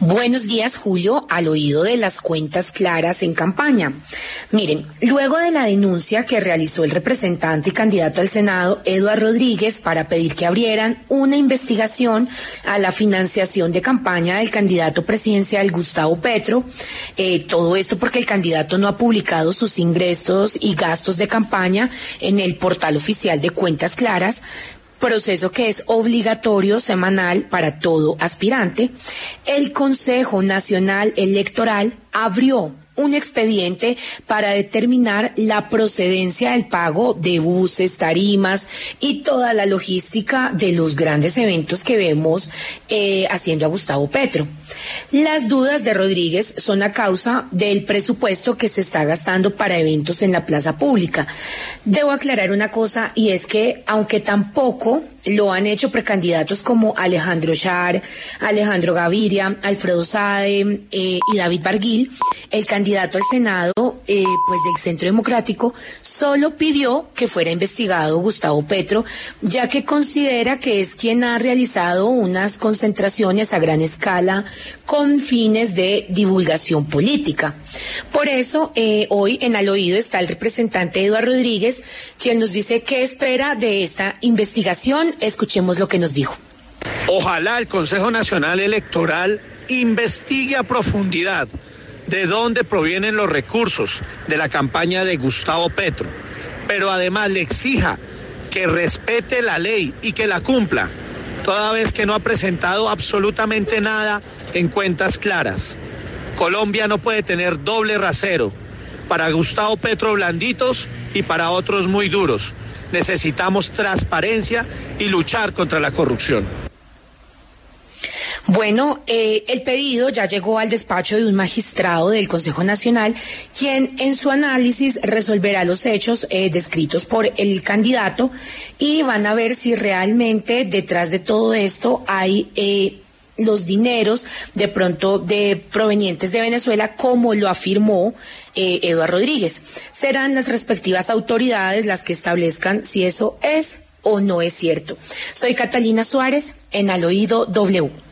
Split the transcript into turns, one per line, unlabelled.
Buenos días, Julio, al oído de las cuentas claras en campaña. Miren, luego de la denuncia que realizó el representante y candidato al Senado, Eduardo Rodríguez, para pedir que abrieran una investigación a la financiación de campaña del candidato presidencial Gustavo Petro, eh, todo esto porque el candidato no ha publicado sus ingresos y gastos de campaña en el portal oficial de cuentas claras, proceso que es obligatorio semanal para todo aspirante, el Consejo Nacional Electoral abrió un expediente para determinar la procedencia del pago de buses, tarimas y toda la logística de los grandes eventos que vemos eh, haciendo a Gustavo Petro. Las dudas de Rodríguez son a causa del presupuesto que se está gastando para eventos en la plaza pública. Debo aclarar una cosa y es que aunque tampoco lo han hecho precandidatos como Alejandro Char, Alejandro Gaviria, Alfredo Sade eh, y David Barguil, el candidato al Senado, eh, pues del Centro Democrático, solo pidió que fuera investigado Gustavo Petro, ya que considera que es quien ha realizado unas concentraciones a gran escala con fines de divulgación política. Por eso, eh, hoy en al oído está el representante Eduardo Rodríguez, quien nos dice qué espera de esta investigación. Escuchemos lo que nos dijo.
Ojalá el Consejo Nacional Electoral investigue a profundidad de dónde provienen los recursos de la campaña de Gustavo Petro, pero además le exija que respete la ley y que la cumpla, toda vez que no ha presentado absolutamente nada en cuentas claras. Colombia no puede tener doble rasero, para Gustavo Petro blanditos y para otros muy duros. Necesitamos transparencia y luchar contra la corrupción.
Bueno, eh, el pedido ya llegó al despacho de un magistrado del Consejo Nacional, quien en su análisis resolverá los hechos eh, descritos por el candidato y van a ver si realmente detrás de todo esto hay eh, los dineros de pronto de provenientes de Venezuela, como lo afirmó eh, Eduardo Rodríguez. Serán las respectivas autoridades las que establezcan si eso es o no es cierto. Soy Catalina Suárez en Al Oído W.